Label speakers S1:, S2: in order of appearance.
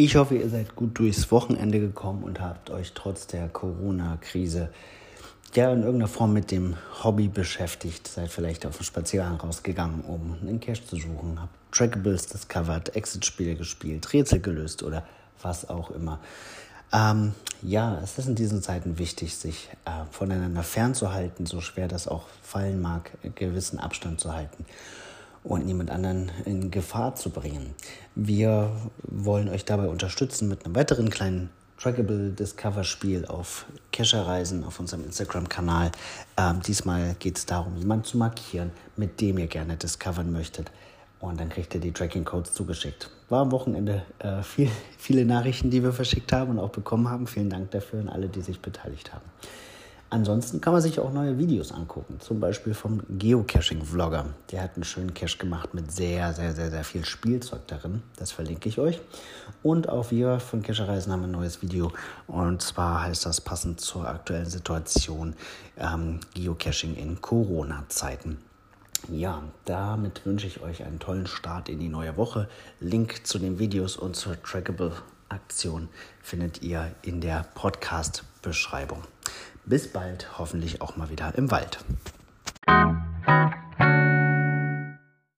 S1: Ich hoffe, ihr seid gut durchs Wochenende gekommen und habt euch trotz der Corona-Krise ja in irgendeiner Form mit dem Hobby beschäftigt. Seid vielleicht auf den Spaziergang rausgegangen, um einen Cache zu suchen. Habt Trackables discovered, Exit-Spiele gespielt, Rätsel gelöst oder was auch immer. Ähm, ja, es ist in diesen Zeiten wichtig, sich äh, voneinander fernzuhalten, so schwer das auch fallen mag, gewissen Abstand zu halten und niemand anderen in Gefahr zu bringen. Wir wollen euch dabei unterstützen mit einem weiteren kleinen Trackable Discover Spiel auf Kescherreisen auf unserem Instagram-Kanal. Ähm, diesmal geht es darum, jemanden zu markieren, mit dem ihr gerne discovern möchtet. Und dann kriegt ihr die Tracking-Codes zugeschickt. War am Wochenende äh, viel, viele Nachrichten, die wir verschickt haben und auch bekommen haben. Vielen Dank dafür an alle, die sich beteiligt haben. Ansonsten kann man sich auch neue Videos angucken, zum Beispiel vom Geocaching-Vlogger. Der hat einen schönen Cache gemacht mit sehr, sehr, sehr, sehr viel Spielzeug darin. Das verlinke ich euch. Und auch wir von Cachereisen haben ein neues Video. Und zwar heißt das passend zur aktuellen Situation ähm, Geocaching in Corona-Zeiten. Ja, damit wünsche ich euch einen tollen Start in die neue Woche. Link zu den Videos und zur Trackable-Aktion findet ihr in der Podcast-Beschreibung. Bis bald, hoffentlich auch mal wieder im Wald.